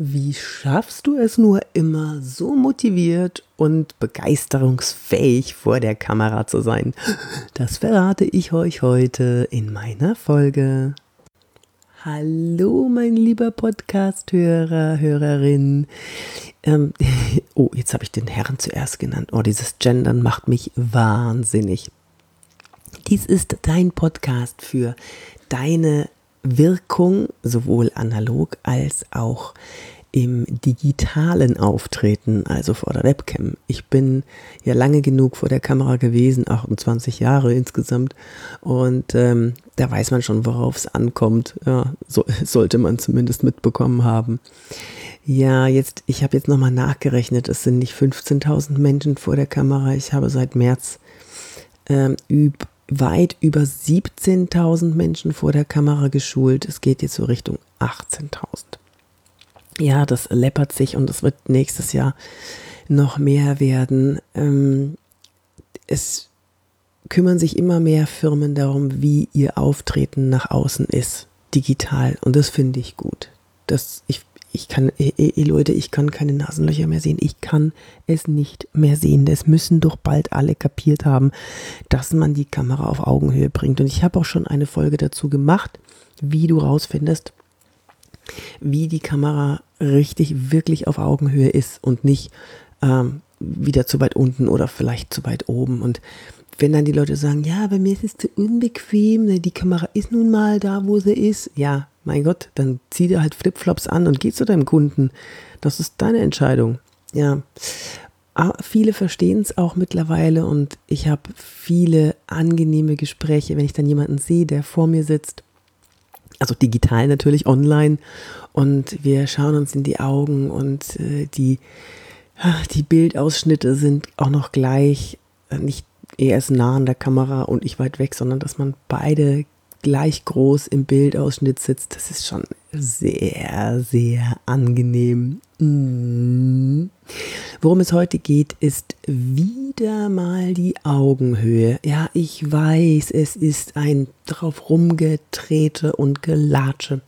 Wie schaffst du es nur immer so motiviert und begeisterungsfähig vor der Kamera zu sein? Das verrate ich euch heute in meiner Folge. Hallo, mein lieber Podcast-Hörer, Hörerin. Ähm, oh, jetzt habe ich den Herrn zuerst genannt. Oh, dieses Gendern macht mich wahnsinnig. Dies ist dein Podcast für deine Wirkung sowohl analog als auch im digitalen Auftreten, also vor der Webcam. Ich bin ja lange genug vor der Kamera gewesen, 28 Jahre insgesamt, und ähm, da weiß man schon, worauf es ankommt. Ja, so, sollte man zumindest mitbekommen haben. Ja, jetzt, ich habe jetzt nochmal nachgerechnet, es sind nicht 15.000 Menschen vor der Kamera. Ich habe seit März ähm, üb weit über 17.000 Menschen vor der Kamera geschult. Es geht jetzt so Richtung 18.000. Ja, das läppert sich und es wird nächstes Jahr noch mehr werden. Ähm, es kümmern sich immer mehr Firmen darum, wie ihr Auftreten nach außen ist, digital. Und das finde ich gut. Das, ich ich kann, ey, ey, Leute, ich kann keine Nasenlöcher mehr sehen. Ich kann es nicht mehr sehen. Das müssen doch bald alle kapiert haben, dass man die Kamera auf Augenhöhe bringt. Und ich habe auch schon eine Folge dazu gemacht, wie du rausfindest, wie die Kamera richtig wirklich auf Augenhöhe ist und nicht ähm, wieder zu weit unten oder vielleicht zu weit oben. Und wenn dann die Leute sagen, ja, bei mir ist es zu unbequem, ne, die Kamera ist nun mal da, wo sie ist, ja, mein Gott, dann zieh dir halt Flipflops an und geh zu deinem Kunden. Das ist deine Entscheidung. Ja. Aber viele verstehen es auch mittlerweile und ich habe viele angenehme Gespräche, wenn ich dann jemanden sehe, der vor mir sitzt. Also digital natürlich, online. Und wir schauen uns in die Augen und äh, die, die Bildausschnitte sind auch noch gleich. Äh, nicht er ist nah an der Kamera und ich weit weg, sondern dass man beide gleich groß im Bildausschnitt sitzt, das ist schon sehr, sehr angenehm. Mm. Worum es heute geht, ist wieder mal die Augenhöhe. Ja, ich weiß, es ist ein drauf rumgetrete und gelatsche.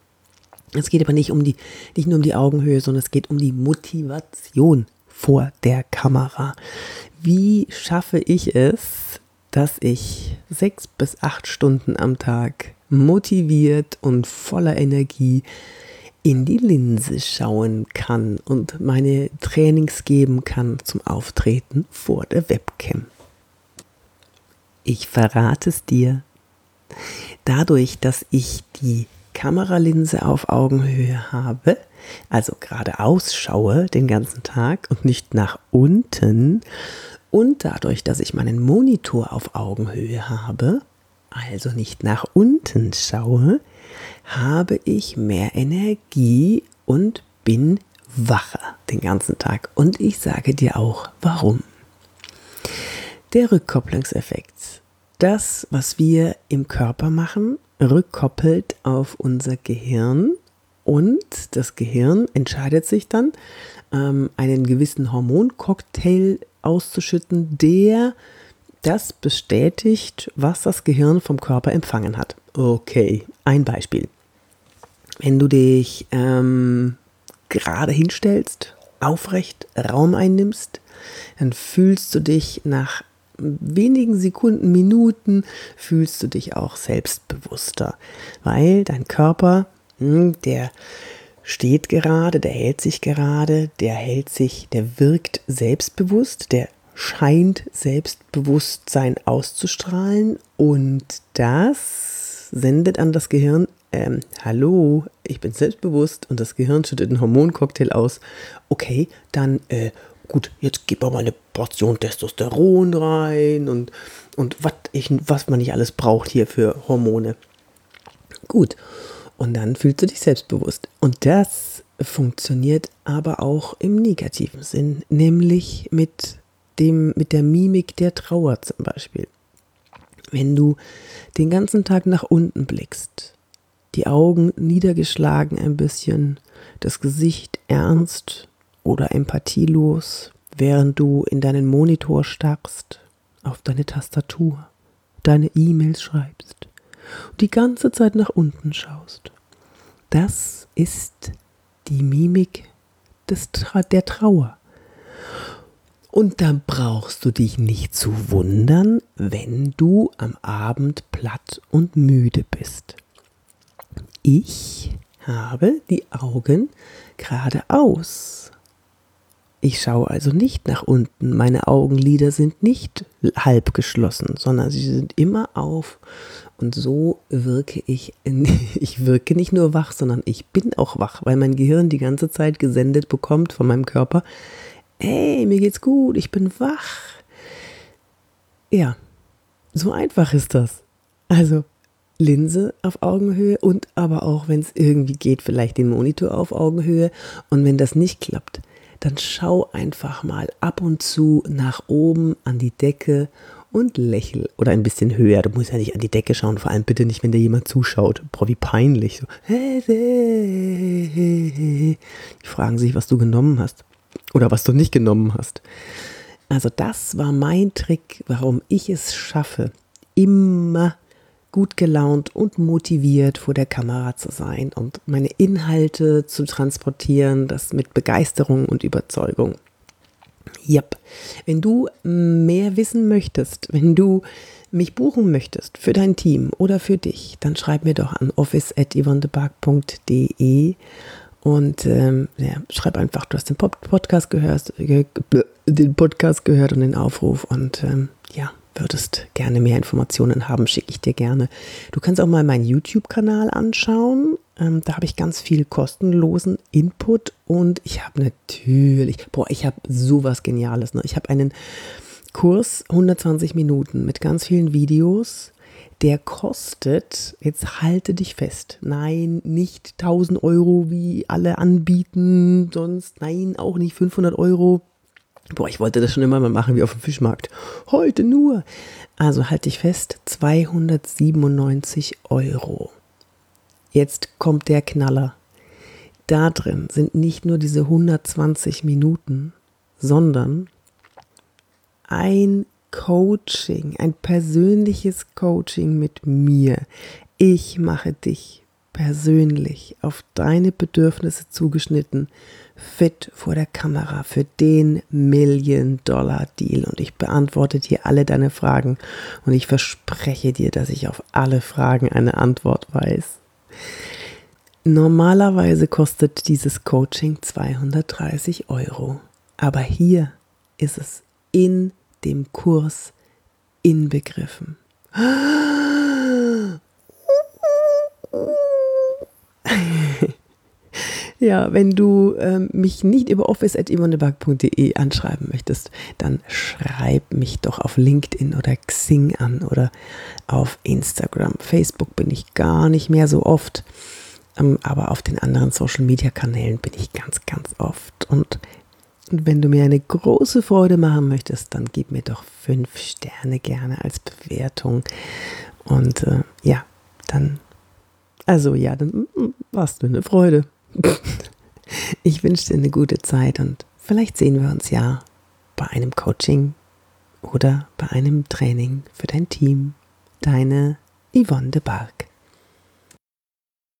Es geht aber nicht um die, nicht nur um die Augenhöhe, sondern es geht um die Motivation vor der Kamera. Wie schaffe ich es, dass ich sechs bis acht Stunden am Tag motiviert und voller Energie in die Linse schauen kann und meine Trainings geben kann zum Auftreten vor der Webcam. Ich verrate es dir. Dadurch, dass ich die Kameralinse auf Augenhöhe habe, also geradeaus schaue den ganzen Tag und nicht nach unten, und dadurch, dass ich meinen Monitor auf Augenhöhe habe, also nicht nach unten schaue, habe ich mehr Energie und bin wacher den ganzen Tag. Und ich sage dir auch, warum. Der Rückkopplungseffekt. Das, was wir im Körper machen, rückkoppelt auf unser Gehirn und das Gehirn entscheidet sich dann, ähm, einen gewissen Hormoncocktail auszuschütten, der das bestätigt, was das Gehirn vom Körper empfangen hat. Okay, ein Beispiel. Wenn du dich ähm, gerade hinstellst, aufrecht Raum einnimmst, dann fühlst du dich nach wenigen Sekunden, Minuten, fühlst du dich auch selbstbewusster, weil dein Körper, hm, der steht gerade, der hält sich gerade, der hält sich, der wirkt selbstbewusst, der scheint Selbstbewusstsein auszustrahlen und das sendet an das Gehirn, ähm, hallo, ich bin selbstbewusst und das Gehirn schüttet einen Hormoncocktail aus. Okay, dann, äh, gut, jetzt gib mal eine Portion Testosteron rein und, und was man nicht alles braucht hier für Hormone. Gut, und dann fühlst du dich selbstbewusst. Und das funktioniert aber auch im negativen Sinn, nämlich mit dem, mit der Mimik der Trauer zum Beispiel. Wenn du den ganzen Tag nach unten blickst, die Augen niedergeschlagen ein bisschen, das Gesicht ernst oder empathielos, während du in deinen Monitor starrst, auf deine Tastatur, deine E-Mails schreibst und die ganze Zeit nach unten schaust. Das ist die Mimik des, der Trauer. Und da brauchst du dich nicht zu wundern, wenn du am Abend platt und müde bist. Ich habe die Augen geradeaus. Ich schaue also nicht nach unten. Meine Augenlider sind nicht halb geschlossen, sondern sie sind immer auf. Und so wirke ich, ich wirke nicht nur wach, sondern ich bin auch wach, weil mein Gehirn die ganze Zeit gesendet bekommt von meinem Körper, hey, mir geht's gut, ich bin wach. Ja, so einfach ist das. Also Linse auf Augenhöhe und aber auch, wenn es irgendwie geht, vielleicht den Monitor auf Augenhöhe. Und wenn das nicht klappt, dann schau einfach mal ab und zu nach oben an die Decke und lächel. Oder ein bisschen höher. Du musst ja nicht an die Decke schauen, vor allem bitte nicht, wenn dir jemand zuschaut. Boah, wie peinlich. So. Die fragen sich, was du genommen hast. Oder was du nicht genommen hast. Also das war mein Trick, warum ich es schaffe, immer gut gelaunt und motiviert vor der Kamera zu sein und meine Inhalte zu transportieren, das mit Begeisterung und Überzeugung. Yep. Wenn du mehr wissen möchtest, wenn du mich buchen möchtest für dein Team oder für dich, dann schreib mir doch an office.yvonnebark.de und ähm, ja, schreib einfach, du hast den Podcast gehört, den Podcast gehört und den Aufruf und ähm, ja, würdest gerne mehr Informationen haben, schicke ich dir gerne. Du kannst auch mal meinen YouTube-Kanal anschauen. Ähm, da habe ich ganz viel kostenlosen Input und ich habe natürlich, boah, ich habe sowas Geniales. Ne? Ich habe einen Kurs 120 Minuten mit ganz vielen Videos der kostet, jetzt halte dich fest, nein, nicht 1000 Euro, wie alle anbieten, sonst, nein, auch nicht 500 Euro. Boah, ich wollte das schon immer mal machen wie auf dem Fischmarkt. Heute nur. Also halte dich fest, 297 Euro. Jetzt kommt der Knaller. Da drin sind nicht nur diese 120 Minuten, sondern ein Coaching, ein persönliches Coaching mit mir. Ich mache dich persönlich auf deine Bedürfnisse zugeschnitten, fit vor der Kamera für den Million-Dollar-Deal. Und ich beantworte dir alle deine Fragen und ich verspreche dir, dass ich auf alle Fragen eine Antwort weiß. Normalerweise kostet dieses Coaching 230 Euro, aber hier ist es in dem Kurs inbegriffen. Ja, wenn du ähm, mich nicht über office.yvonneberg.de anschreiben möchtest, dann schreib mich doch auf LinkedIn oder Xing an oder auf Instagram. Facebook bin ich gar nicht mehr so oft, ähm, aber auf den anderen Social-Media-Kanälen bin ich ganz, ganz oft. Und und wenn du mir eine große Freude machen möchtest, dann gib mir doch fünf Sterne gerne als Bewertung. Und äh, ja, dann, also ja, dann mm, mm, warst du eine Freude. ich wünsche dir eine gute Zeit und vielleicht sehen wir uns ja bei einem Coaching oder bei einem Training für dein Team. Deine Yvonne de Barg.